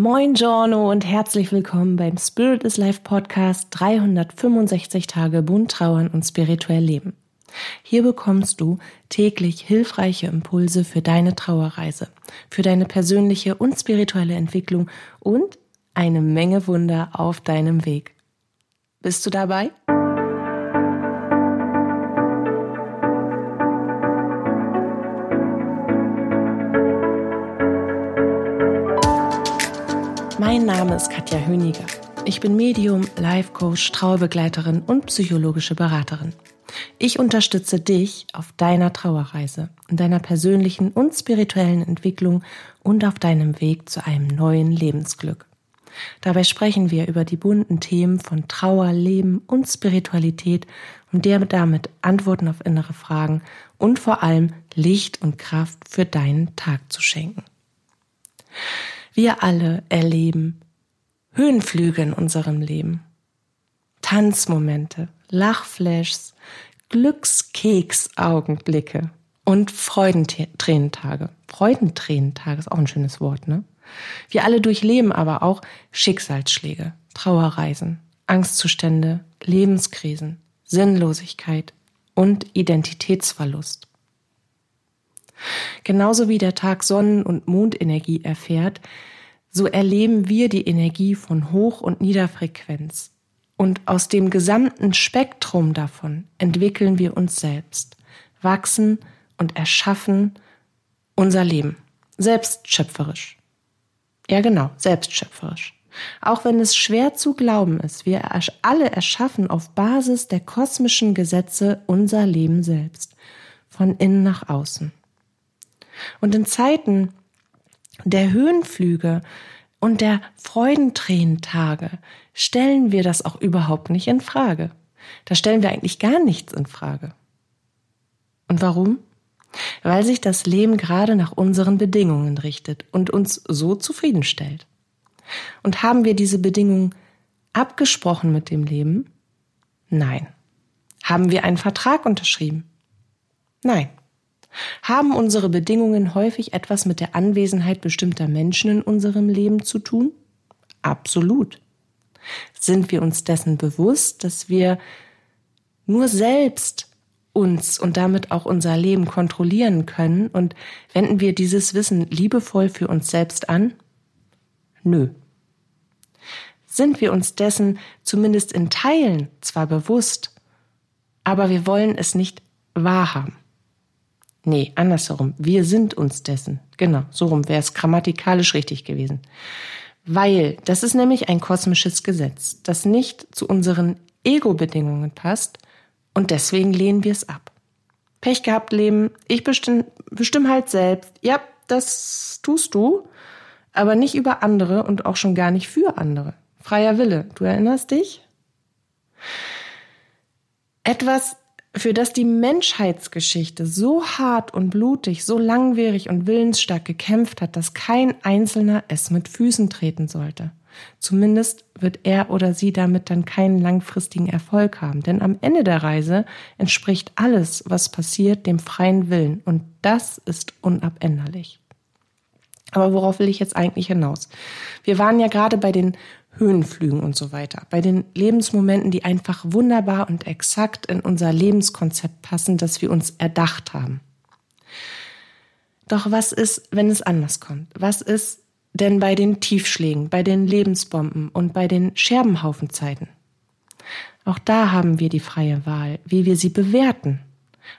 Moin Giorno und herzlich willkommen beim Spirit is Life Podcast 365 Tage bunt trauern und spirituell leben. Hier bekommst du täglich hilfreiche Impulse für deine Trauerreise, für deine persönliche und spirituelle Entwicklung und eine Menge Wunder auf deinem Weg. Bist du dabei? Mein Name ist Katja Höniger. Ich bin Medium, Life Coach, Trauerbegleiterin und psychologische Beraterin. Ich unterstütze dich auf deiner Trauerreise, in deiner persönlichen und spirituellen Entwicklung und auf deinem Weg zu einem neuen Lebensglück. Dabei sprechen wir über die bunten Themen von Trauer, Leben und Spiritualität und dir damit Antworten auf innere Fragen und vor allem Licht und Kraft für deinen Tag zu schenken. Wir alle erleben Höhenflüge in unserem Leben. Tanzmomente, Lachflashs, Glückskeksaugenblicke und Freudentränentage. Freudentränentage ist auch ein schönes Wort, ne? Wir alle durchleben aber auch Schicksalsschläge, Trauerreisen, Angstzustände, Lebenskrisen, Sinnlosigkeit und Identitätsverlust. Genauso wie der Tag Sonnen- und Mondenergie erfährt, so erleben wir die Energie von Hoch- und Niederfrequenz. Und aus dem gesamten Spektrum davon entwickeln wir uns selbst, wachsen und erschaffen unser Leben. Selbstschöpferisch. Ja, genau, selbstschöpferisch. Auch wenn es schwer zu glauben ist, wir alle erschaffen auf Basis der kosmischen Gesetze unser Leben selbst. Von innen nach außen. Und in Zeiten der Höhenflüge und der Freudentränentage stellen wir das auch überhaupt nicht in Frage. Da stellen wir eigentlich gar nichts in Frage. Und warum? Weil sich das Leben gerade nach unseren Bedingungen richtet und uns so zufriedenstellt. Und haben wir diese Bedingungen abgesprochen mit dem Leben? Nein. Haben wir einen Vertrag unterschrieben? Nein. Haben unsere Bedingungen häufig etwas mit der Anwesenheit bestimmter Menschen in unserem Leben zu tun? Absolut. Sind wir uns dessen bewusst, dass wir nur selbst uns und damit auch unser Leben kontrollieren können und wenden wir dieses Wissen liebevoll für uns selbst an? Nö. Sind wir uns dessen zumindest in Teilen zwar bewusst, aber wir wollen es nicht wahrhaben. Nee, andersherum. Wir sind uns dessen. Genau, so rum wäre es grammatikalisch richtig gewesen. Weil das ist nämlich ein kosmisches Gesetz, das nicht zu unseren Ego-Bedingungen passt und deswegen lehnen wir es ab. Pech gehabt, Leben. Ich bestimme bestimm halt selbst. Ja, das tust du, aber nicht über andere und auch schon gar nicht für andere. Freier Wille. Du erinnerst dich? Etwas für das die Menschheitsgeschichte so hart und blutig, so langwierig und willensstark gekämpft hat, dass kein Einzelner es mit Füßen treten sollte. Zumindest wird er oder sie damit dann keinen langfristigen Erfolg haben, denn am Ende der Reise entspricht alles, was passiert, dem freien Willen und das ist unabänderlich. Aber worauf will ich jetzt eigentlich hinaus? Wir waren ja gerade bei den Höhenflügen und so weiter. Bei den Lebensmomenten, die einfach wunderbar und exakt in unser Lebenskonzept passen, das wir uns erdacht haben. Doch was ist, wenn es anders kommt? Was ist denn bei den Tiefschlägen, bei den Lebensbomben und bei den Scherbenhaufenzeiten? Auch da haben wir die freie Wahl, wie wir sie bewerten.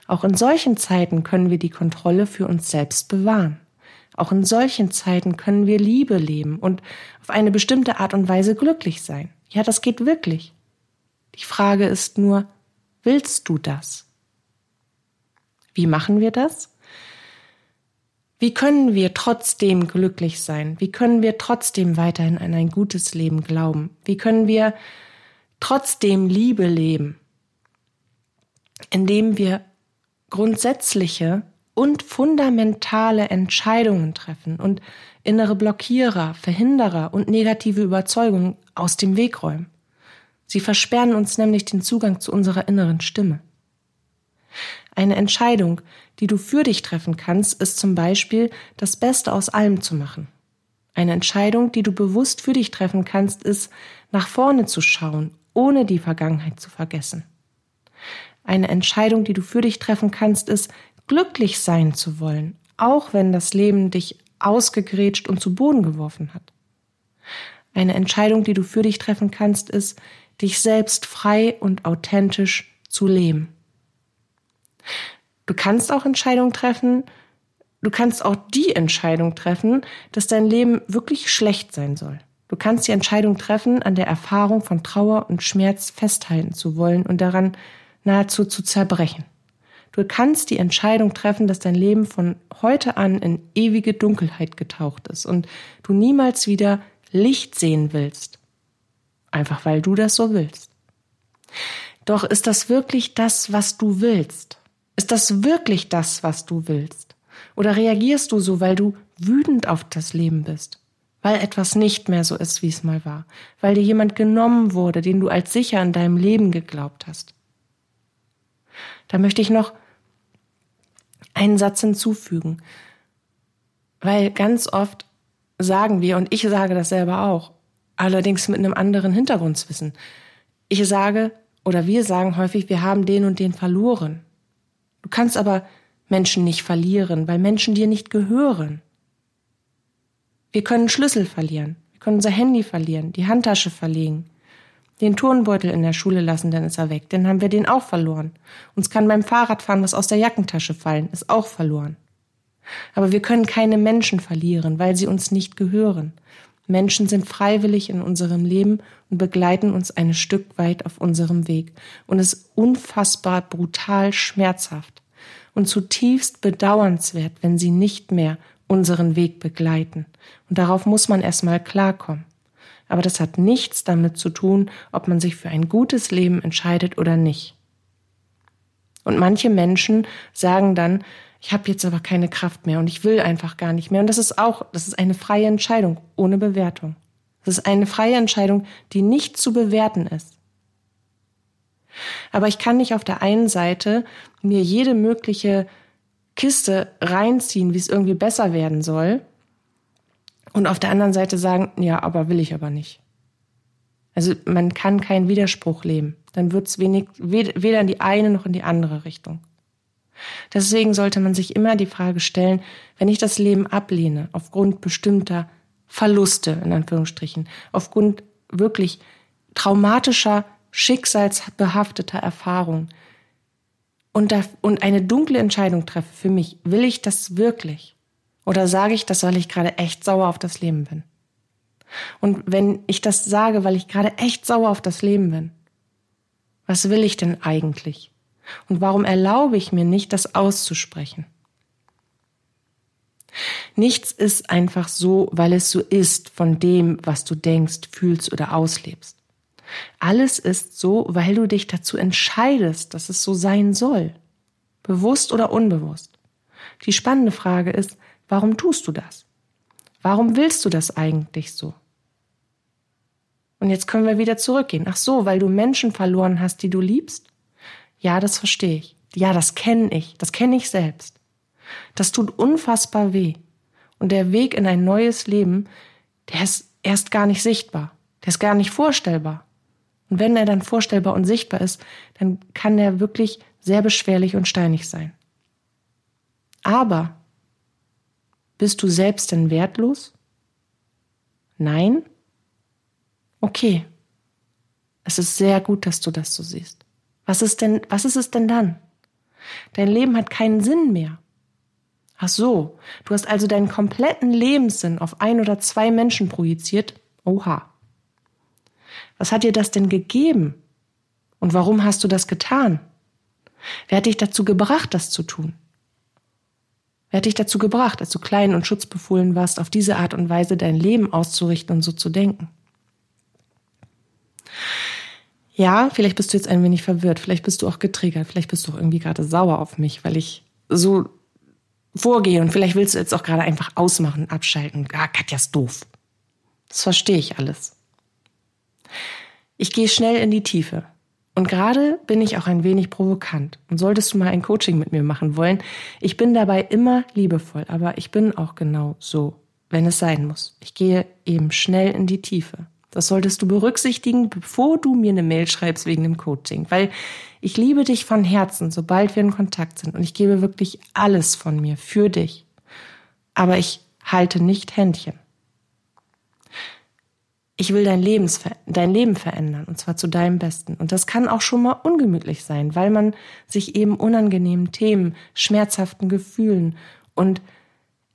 Auch in solchen Zeiten können wir die Kontrolle für uns selbst bewahren. Auch in solchen Zeiten können wir Liebe leben und auf eine bestimmte Art und Weise glücklich sein. Ja, das geht wirklich. Die Frage ist nur, willst du das? Wie machen wir das? Wie können wir trotzdem glücklich sein? Wie können wir trotzdem weiterhin an ein gutes Leben glauben? Wie können wir trotzdem Liebe leben? Indem wir grundsätzliche und fundamentale Entscheidungen treffen und innere Blockierer, Verhinderer und negative Überzeugungen aus dem Weg räumen. Sie versperren uns nämlich den Zugang zu unserer inneren Stimme. Eine Entscheidung, die du für dich treffen kannst, ist zum Beispiel, das Beste aus allem zu machen. Eine Entscheidung, die du bewusst für dich treffen kannst, ist, nach vorne zu schauen, ohne die Vergangenheit zu vergessen. Eine Entscheidung, die du für dich treffen kannst, ist, glücklich sein zu wollen, auch wenn das Leben dich ausgegrätscht und zu Boden geworfen hat. Eine Entscheidung, die du für dich treffen kannst, ist, dich selbst frei und authentisch zu leben. Du kannst auch Entscheidungen treffen, du kannst auch die Entscheidung treffen, dass dein Leben wirklich schlecht sein soll. Du kannst die Entscheidung treffen, an der Erfahrung von Trauer und Schmerz festhalten zu wollen und daran nahezu zu zerbrechen. Du kannst die Entscheidung treffen, dass dein Leben von heute an in ewige Dunkelheit getaucht ist und du niemals wieder Licht sehen willst. Einfach weil du das so willst. Doch ist das wirklich das, was du willst? Ist das wirklich das, was du willst? Oder reagierst du so, weil du wütend auf das Leben bist? Weil etwas nicht mehr so ist, wie es mal war? Weil dir jemand genommen wurde, den du als sicher in deinem Leben geglaubt hast? Da möchte ich noch einen Satz hinzufügen. Weil ganz oft sagen wir, und ich sage das selber auch, allerdings mit einem anderen Hintergrundswissen. Ich sage, oder wir sagen häufig, wir haben den und den verloren. Du kannst aber Menschen nicht verlieren, weil Menschen dir nicht gehören. Wir können Schlüssel verlieren, wir können unser Handy verlieren, die Handtasche verlegen, den Turnbeutel in der Schule lassen, dann ist er weg, dann haben wir den auch verloren. Uns kann beim Fahrradfahren was aus der Jackentasche fallen, ist auch verloren. Aber wir können keine Menschen verlieren, weil sie uns nicht gehören. Menschen sind freiwillig in unserem Leben und begleiten uns ein Stück weit auf unserem Weg. Und es ist unfassbar brutal schmerzhaft und zutiefst bedauernswert, wenn sie nicht mehr unseren Weg begleiten. Und darauf muss man erstmal klarkommen. Aber das hat nichts damit zu tun, ob man sich für ein gutes Leben entscheidet oder nicht. Und manche Menschen sagen dann, ich habe jetzt aber keine Kraft mehr und ich will einfach gar nicht mehr. Und das ist auch, das ist eine freie Entscheidung ohne Bewertung. Das ist eine freie Entscheidung, die nicht zu bewerten ist. Aber ich kann nicht auf der einen Seite mir jede mögliche Kiste reinziehen, wie es irgendwie besser werden soll, und auf der anderen Seite sagen, ja, aber will ich aber nicht. Also man kann keinen Widerspruch leben. Dann wird es wenig, weder in die eine noch in die andere Richtung. Deswegen sollte man sich immer die Frage stellen, wenn ich das Leben ablehne, aufgrund bestimmter Verluste, in Anführungsstrichen, aufgrund wirklich traumatischer, schicksalsbehafteter Erfahrungen und, da, und eine dunkle Entscheidung treffe für mich, will ich das wirklich? Oder sage ich das, weil ich gerade echt sauer auf das Leben bin? Und wenn ich das sage, weil ich gerade echt sauer auf das Leben bin, was will ich denn eigentlich? Und warum erlaube ich mir nicht, das auszusprechen? Nichts ist einfach so, weil es so ist von dem, was du denkst, fühlst oder auslebst. Alles ist so, weil du dich dazu entscheidest, dass es so sein soll. Bewusst oder unbewusst. Die spannende Frage ist, warum tust du das? Warum willst du das eigentlich so? Und jetzt können wir wieder zurückgehen. Ach so, weil du Menschen verloren hast, die du liebst? Ja, das verstehe ich. Ja, das kenne ich. Das kenne ich selbst. Das tut unfassbar weh. Und der Weg in ein neues Leben, der ist erst gar nicht sichtbar. Der ist gar nicht vorstellbar. Und wenn er dann vorstellbar und sichtbar ist, dann kann er wirklich sehr beschwerlich und steinig sein. Aber bist du selbst denn wertlos? Nein? Okay. Es ist sehr gut, dass du das so siehst. Was ist denn, was ist es denn dann? Dein Leben hat keinen Sinn mehr. Ach so, du hast also deinen kompletten Lebenssinn auf ein oder zwei Menschen projiziert? Oha. Was hat dir das denn gegeben? Und warum hast du das getan? Wer hat dich dazu gebracht, das zu tun? Wer hat dich dazu gebracht, als du klein und schutzbefohlen warst, auf diese Art und Weise dein Leben auszurichten und so zu denken? Ja, vielleicht bist du jetzt ein wenig verwirrt, vielleicht bist du auch getriggert, vielleicht bist du auch irgendwie gerade sauer auf mich, weil ich so vorgehe und vielleicht willst du jetzt auch gerade einfach ausmachen, abschalten. Ah, Katja ist doof. Das verstehe ich alles. Ich gehe schnell in die Tiefe. Und gerade bin ich auch ein wenig provokant. Und solltest du mal ein Coaching mit mir machen wollen, ich bin dabei immer liebevoll, aber ich bin auch genau so. wenn es sein muss. Ich gehe eben schnell in die Tiefe. Das solltest du berücksichtigen, bevor du mir eine Mail schreibst wegen dem Coaching, weil ich liebe dich von Herzen, sobald wir in Kontakt sind und ich gebe wirklich alles von mir für dich. Aber ich halte nicht Händchen. Ich will dein, Lebens, dein Leben verändern und zwar zu deinem Besten. Und das kann auch schon mal ungemütlich sein, weil man sich eben unangenehmen Themen, schmerzhaften Gefühlen und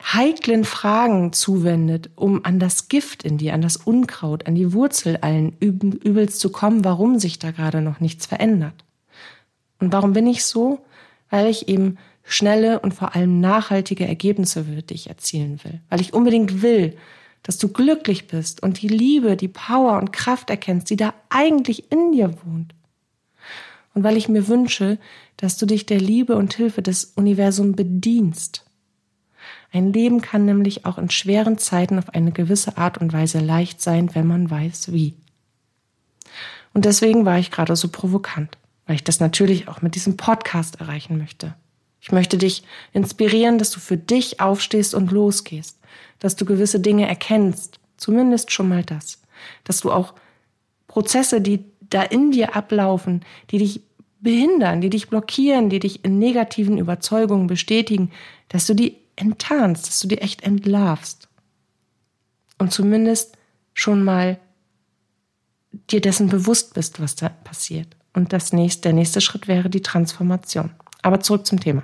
heiklen Fragen zuwendet, um an das Gift in dir, an das Unkraut, an die Wurzel allen Übels zu kommen, warum sich da gerade noch nichts verändert. Und warum bin ich so? Weil ich eben schnelle und vor allem nachhaltige Ergebnisse für dich erzielen will. Weil ich unbedingt will, dass du glücklich bist und die Liebe, die Power und Kraft erkennst, die da eigentlich in dir wohnt. Und weil ich mir wünsche, dass du dich der Liebe und Hilfe des Universums bedienst ein Leben kann nämlich auch in schweren Zeiten auf eine gewisse Art und Weise leicht sein, wenn man weiß wie. Und deswegen war ich gerade so provokant, weil ich das natürlich auch mit diesem Podcast erreichen möchte. Ich möchte dich inspirieren, dass du für dich aufstehst und losgehst, dass du gewisse Dinge erkennst, zumindest schon mal das, dass du auch Prozesse, die da in dir ablaufen, die dich behindern, die dich blockieren, die dich in negativen Überzeugungen bestätigen, dass du die enttarnst, dass du dir echt entlarvst. Und zumindest schon mal dir dessen bewusst bist, was da passiert. Und das nächste, der nächste Schritt wäre die Transformation. Aber zurück zum Thema.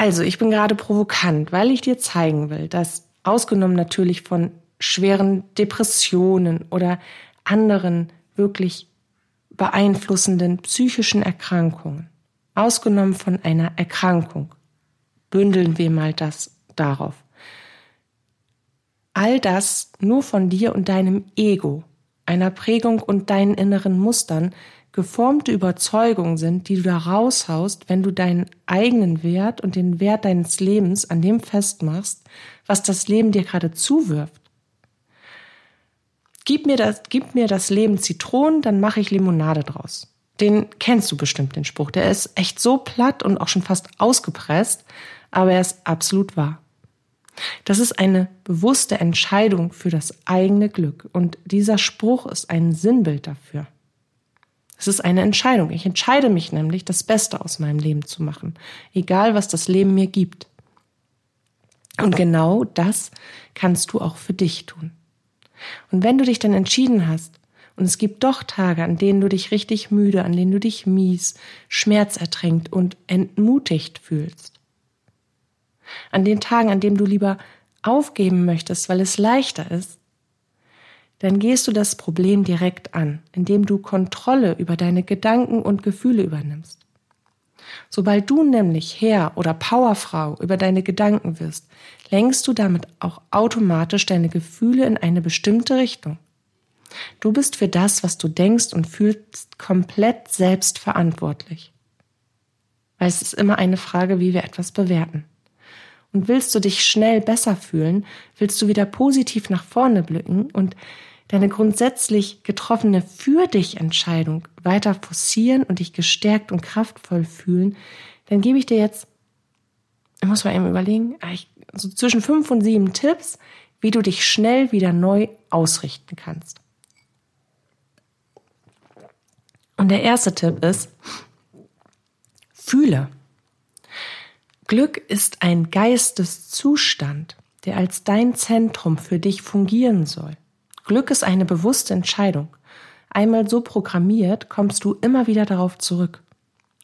Also, ich bin gerade provokant, weil ich dir zeigen will, dass ausgenommen natürlich von schweren Depressionen oder anderen wirklich beeinflussenden psychischen Erkrankungen, ausgenommen von einer Erkrankung. Bündeln wir mal das darauf. All das nur von dir und deinem Ego, einer Prägung und deinen inneren Mustern geformte Überzeugungen sind, die du da raushaust, wenn du deinen eigenen Wert und den Wert deines Lebens an dem festmachst, was das Leben dir gerade zuwirft. Gib mir das, gib mir das Leben Zitronen, dann mache ich Limonade draus. Den kennst du bestimmt, den Spruch. Der ist echt so platt und auch schon fast ausgepresst, aber er ist absolut wahr. Das ist eine bewusste Entscheidung für das eigene Glück und dieser Spruch ist ein Sinnbild dafür. Es ist eine Entscheidung. Ich entscheide mich nämlich, das Beste aus meinem Leben zu machen, egal was das Leben mir gibt. Und genau das kannst du auch für dich tun. Und wenn du dich dann entschieden hast, und es gibt doch Tage, an denen du dich richtig müde, an denen du dich mies, schmerzertränkt und entmutigt fühlst. An den Tagen, an denen du lieber aufgeben möchtest, weil es leichter ist, dann gehst du das Problem direkt an, indem du Kontrolle über deine Gedanken und Gefühle übernimmst. Sobald du nämlich Herr oder Powerfrau über deine Gedanken wirst, lenkst du damit auch automatisch deine Gefühle in eine bestimmte Richtung. Du bist für das, was du denkst und fühlst, komplett selbst verantwortlich. Weil es ist immer eine Frage, wie wir etwas bewerten. Und willst du dich schnell besser fühlen, willst du wieder positiv nach vorne blicken und deine grundsätzlich getroffene Für dich Entscheidung weiter forcieren und dich gestärkt und kraftvoll fühlen, dann gebe ich dir jetzt, ich muss mal eben überlegen, ah, so zwischen fünf und sieben Tipps, wie du dich schnell wieder neu ausrichten kannst. Und der erste Tipp ist, fühle. Glück ist ein Geisteszustand, der als dein Zentrum für dich fungieren soll. Glück ist eine bewusste Entscheidung. Einmal so programmiert, kommst du immer wieder darauf zurück.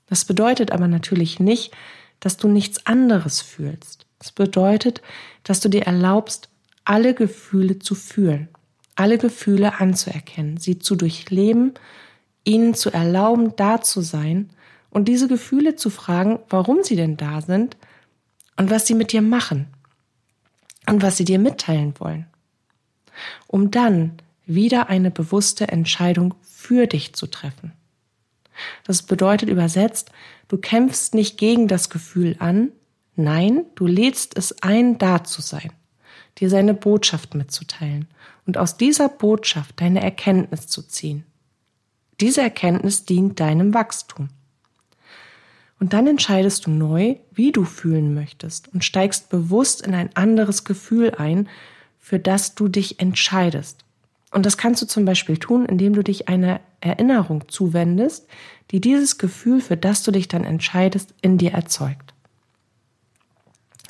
Das bedeutet aber natürlich nicht, dass du nichts anderes fühlst. Es bedeutet, dass du dir erlaubst, alle Gefühle zu fühlen, alle Gefühle anzuerkennen, sie zu durchleben ihnen zu erlauben, da zu sein und diese Gefühle zu fragen, warum sie denn da sind und was sie mit dir machen und was sie dir mitteilen wollen, um dann wieder eine bewusste Entscheidung für dich zu treffen. Das bedeutet übersetzt, du kämpfst nicht gegen das Gefühl an, nein, du lädst es ein, da zu sein, dir seine Botschaft mitzuteilen und aus dieser Botschaft deine Erkenntnis zu ziehen. Diese Erkenntnis dient deinem Wachstum. Und dann entscheidest du neu, wie du fühlen möchtest und steigst bewusst in ein anderes Gefühl ein, für das du dich entscheidest. Und das kannst du zum Beispiel tun, indem du dich einer Erinnerung zuwendest, die dieses Gefühl, für das du dich dann entscheidest, in dir erzeugt.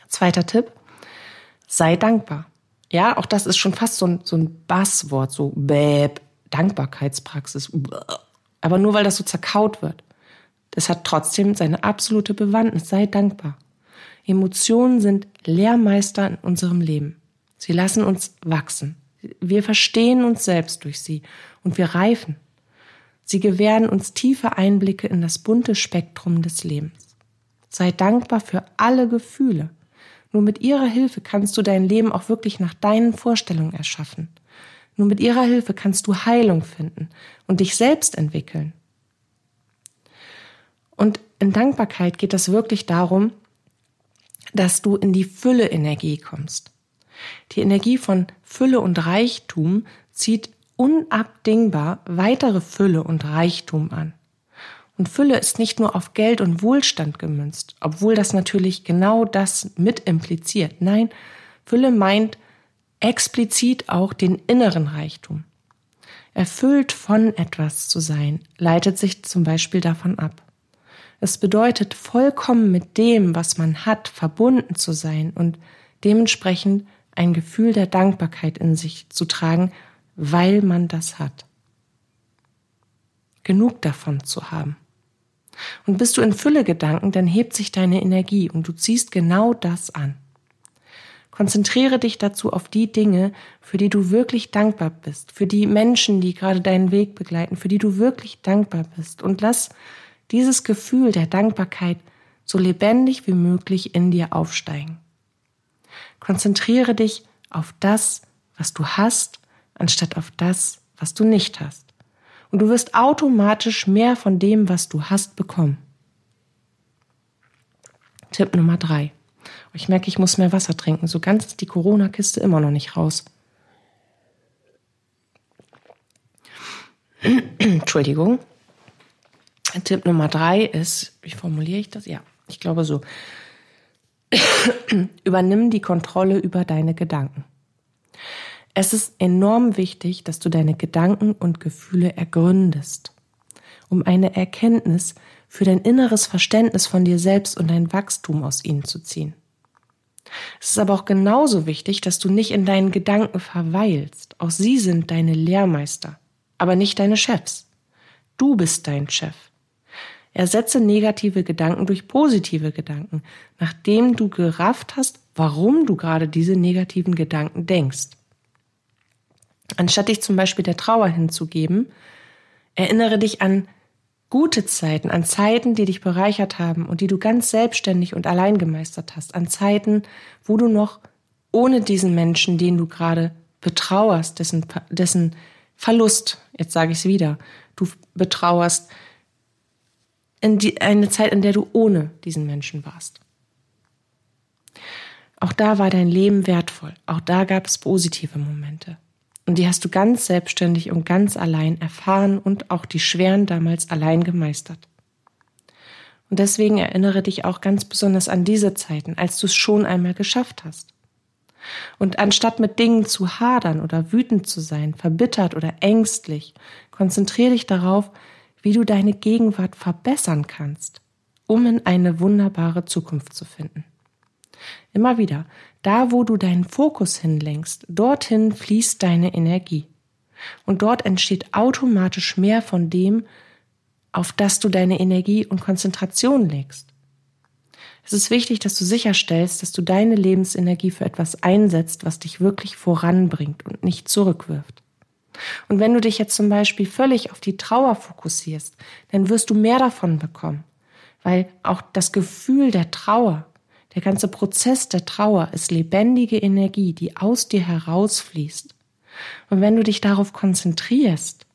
Zweiter Tipp, sei dankbar. Ja, auch das ist schon fast so ein, so ein Basswort, so Bäb, Dankbarkeitspraxis. Aber nur weil das so zerkaut wird. Es hat trotzdem seine absolute Bewandtnis. Sei dankbar. Emotionen sind Lehrmeister in unserem Leben. Sie lassen uns wachsen. Wir verstehen uns selbst durch sie und wir reifen. Sie gewähren uns tiefe Einblicke in das bunte Spektrum des Lebens. Sei dankbar für alle Gefühle. Nur mit ihrer Hilfe kannst du dein Leben auch wirklich nach deinen Vorstellungen erschaffen. Nur mit ihrer Hilfe kannst du Heilung finden und dich selbst entwickeln. Und in Dankbarkeit geht es wirklich darum, dass du in die Fülle-Energie kommst. Die Energie von Fülle und Reichtum zieht unabdingbar weitere Fülle und Reichtum an. Und Fülle ist nicht nur auf Geld und Wohlstand gemünzt, obwohl das natürlich genau das mit impliziert. Nein, Fülle meint explizit auch den inneren Reichtum. Erfüllt von etwas zu sein, leitet sich zum Beispiel davon ab. Es bedeutet, vollkommen mit dem, was man hat, verbunden zu sein und dementsprechend ein Gefühl der Dankbarkeit in sich zu tragen, weil man das hat. Genug davon zu haben. Und bist du in Fülle Gedanken, dann hebt sich deine Energie und du ziehst genau das an. Konzentriere dich dazu auf die Dinge, für die du wirklich dankbar bist, für die Menschen, die gerade deinen Weg begleiten, für die du wirklich dankbar bist und lass dieses Gefühl der Dankbarkeit so lebendig wie möglich in dir aufsteigen. Konzentriere dich auf das, was du hast, anstatt auf das, was du nicht hast. Und du wirst automatisch mehr von dem, was du hast, bekommen. Tipp Nummer drei. Ich merke, ich muss mehr Wasser trinken. So ganz ist die Corona-Kiste immer noch nicht raus. Entschuldigung. Tipp Nummer drei ist, wie formuliere ich das? Ja, ich glaube so. Übernimm die Kontrolle über deine Gedanken. Es ist enorm wichtig, dass du deine Gedanken und Gefühle ergründest, um eine Erkenntnis für dein inneres Verständnis von dir selbst und dein Wachstum aus ihnen zu ziehen. Es ist aber auch genauso wichtig, dass du nicht in deinen Gedanken verweilst. Auch sie sind deine Lehrmeister, aber nicht deine Chefs. Du bist dein Chef. Ersetze negative Gedanken durch positive Gedanken, nachdem du gerafft hast, warum du gerade diese negativen Gedanken denkst. Anstatt dich zum Beispiel der Trauer hinzugeben, erinnere dich an gute Zeiten, an Zeiten, die dich bereichert haben und die du ganz selbstständig und allein gemeistert hast, an Zeiten, wo du noch ohne diesen Menschen, den du gerade betrauerst, dessen, dessen Verlust, jetzt sage ich es wieder, du betrauerst, die, eine Zeit, in der du ohne diesen Menschen warst. Auch da war dein Leben wertvoll. Auch da gab es positive Momente. Und die hast du ganz selbstständig und ganz allein erfahren und auch die schweren damals allein gemeistert. Und deswegen erinnere dich auch ganz besonders an diese Zeiten, als du es schon einmal geschafft hast. Und anstatt mit Dingen zu hadern oder wütend zu sein, verbittert oder ängstlich, konzentriere dich darauf, wie du deine Gegenwart verbessern kannst, um in eine wunderbare Zukunft zu finden. Immer wieder, da wo du deinen Fokus hinlenkst, dorthin fließt deine Energie. Und dort entsteht automatisch mehr von dem, auf das du deine Energie und Konzentration legst. Es ist wichtig, dass du sicherstellst, dass du deine Lebensenergie für etwas einsetzt, was dich wirklich voranbringt und nicht zurückwirft. Und wenn du dich jetzt zum Beispiel völlig auf die Trauer fokussierst, dann wirst du mehr davon bekommen, weil auch das Gefühl der Trauer, der ganze Prozess der Trauer ist lebendige Energie, die aus dir herausfließt. Und wenn du dich darauf konzentrierst,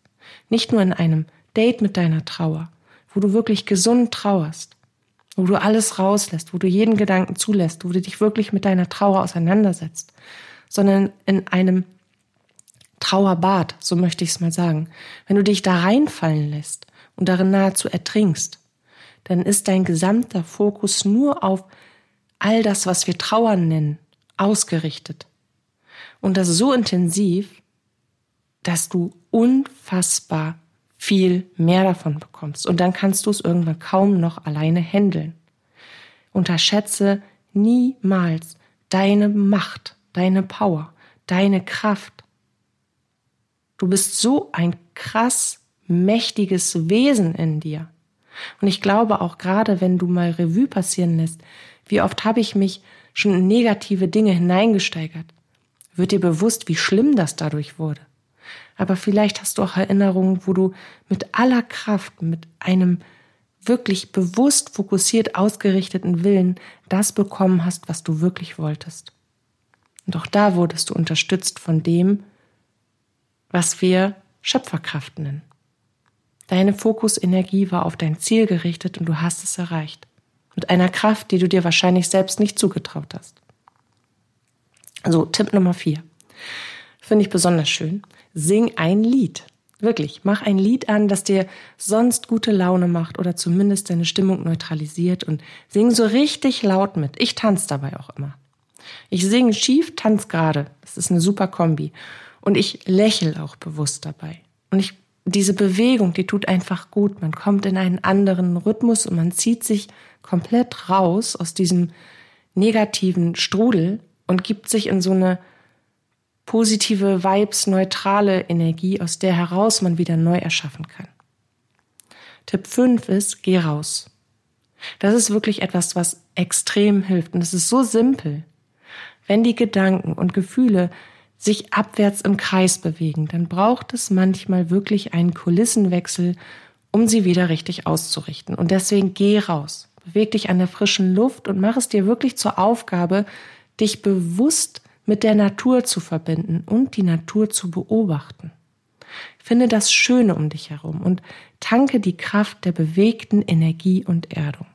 nicht nur in einem Date mit deiner Trauer, wo du wirklich gesund trauerst, wo du alles rauslässt, wo du jeden Gedanken zulässt, wo du dich wirklich mit deiner Trauer auseinandersetzt, sondern in einem Trauerbad, so möchte ich es mal sagen, wenn du dich da reinfallen lässt und darin nahezu ertrinkst, dann ist dein gesamter Fokus nur auf all das, was wir Trauern nennen, ausgerichtet. Und das so intensiv, dass du unfassbar viel mehr davon bekommst. Und dann kannst du es irgendwann kaum noch alleine handeln. Unterschätze niemals deine Macht, deine Power, deine Kraft. Du bist so ein krass mächtiges Wesen in dir. Und ich glaube auch gerade, wenn du mal Revue passieren lässt, wie oft habe ich mich schon in negative Dinge hineingesteigert, wird dir bewusst, wie schlimm das dadurch wurde. Aber vielleicht hast du auch Erinnerungen, wo du mit aller Kraft, mit einem wirklich bewusst fokussiert ausgerichteten Willen das bekommen hast, was du wirklich wolltest. Und auch da wurdest du unterstützt von dem, was wir Schöpferkraft nennen. Deine Fokusenergie war auf dein Ziel gerichtet und du hast es erreicht. Mit einer Kraft, die du dir wahrscheinlich selbst nicht zugetraut hast. Also Tipp Nummer vier. Finde ich besonders schön. Sing ein Lied. Wirklich, mach ein Lied an, das dir sonst gute Laune macht oder zumindest deine Stimmung neutralisiert und sing so richtig laut mit. Ich tanze dabei auch immer. Ich singe schief, tanze gerade. Das ist eine super Kombi. Und ich lächle auch bewusst dabei. Und ich, diese Bewegung, die tut einfach gut. Man kommt in einen anderen Rhythmus und man zieht sich komplett raus aus diesem negativen Strudel und gibt sich in so eine positive, vibes-neutrale Energie, aus der heraus man wieder neu erschaffen kann. Tipp 5 ist, geh raus. Das ist wirklich etwas, was extrem hilft. Und es ist so simpel. Wenn die Gedanken und Gefühle sich abwärts im Kreis bewegen, dann braucht es manchmal wirklich einen Kulissenwechsel, um sie wieder richtig auszurichten. Und deswegen geh raus. Beweg dich an der frischen Luft und mach es dir wirklich zur Aufgabe, dich bewusst mit der Natur zu verbinden und die Natur zu beobachten. Finde das Schöne um dich herum und tanke die Kraft der bewegten Energie und Erdung.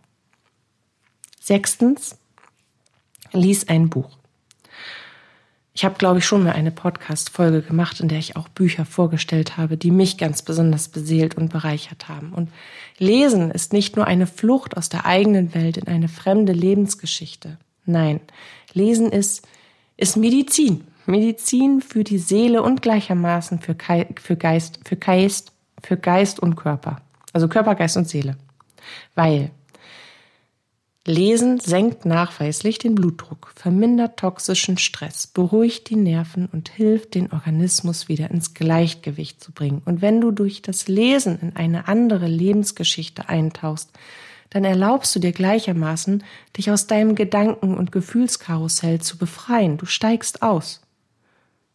Sechstens, lies ein Buch. Ich habe, glaube ich, schon mal eine Podcast-Folge gemacht, in der ich auch Bücher vorgestellt habe, die mich ganz besonders beseelt und bereichert haben. Und Lesen ist nicht nur eine Flucht aus der eigenen Welt in eine fremde Lebensgeschichte. Nein, Lesen ist ist Medizin. Medizin für die Seele und gleichermaßen für, für Geist, für Geist, für Geist und Körper. Also Körper, Geist und Seele. Weil Lesen senkt nachweislich den Blutdruck, vermindert toxischen Stress, beruhigt die Nerven und hilft, den Organismus wieder ins Gleichgewicht zu bringen. Und wenn du durch das Lesen in eine andere Lebensgeschichte eintauchst, dann erlaubst du dir gleichermaßen, dich aus deinem Gedanken- und Gefühlskarussell zu befreien. Du steigst aus.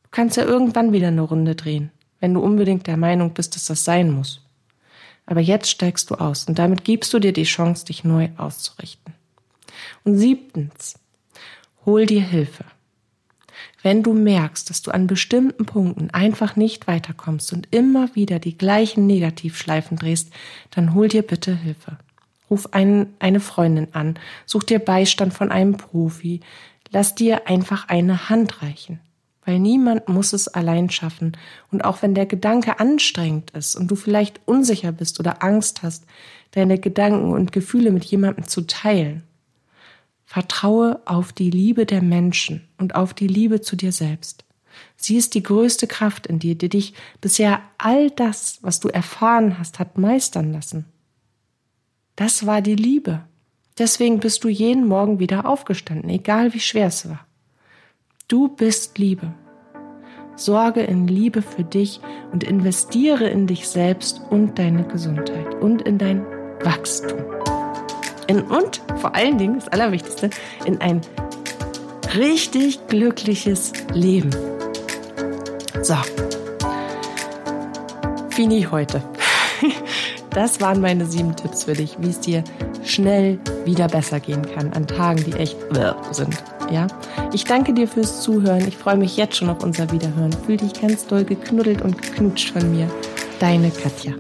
Du kannst ja irgendwann wieder eine Runde drehen, wenn du unbedingt der Meinung bist, dass das sein muss. Aber jetzt steigst du aus und damit gibst du dir die Chance, dich neu auszurichten. Und siebtens, hol dir Hilfe. Wenn du merkst, dass du an bestimmten Punkten einfach nicht weiterkommst und immer wieder die gleichen Negativschleifen drehst, dann hol dir bitte Hilfe. Ruf einen, eine Freundin an, such dir Beistand von einem Profi, lass dir einfach eine Hand reichen. Weil niemand muss es allein schaffen. Und auch wenn der Gedanke anstrengend ist und du vielleicht unsicher bist oder Angst hast, deine Gedanken und Gefühle mit jemandem zu teilen, vertraue auf die Liebe der Menschen und auf die Liebe zu dir selbst. Sie ist die größte Kraft in dir, die dich bisher all das, was du erfahren hast, hat meistern lassen. Das war die Liebe. Deswegen bist du jeden Morgen wieder aufgestanden, egal wie schwer es war. Du bist Liebe. Sorge in Liebe für dich und investiere in dich selbst und deine Gesundheit und in dein Wachstum. In, und vor allen Dingen, das Allerwichtigste, in ein richtig glückliches Leben. So. Fini heute. Das waren meine sieben Tipps für dich, wie es dir schnell wieder besser gehen kann an Tagen, die echt sind. Ja, ich danke dir fürs Zuhören. Ich freue mich jetzt schon auf unser Wiederhören. Fühl dich ganz doll geknuddelt und geknutscht von mir. Deine Katja.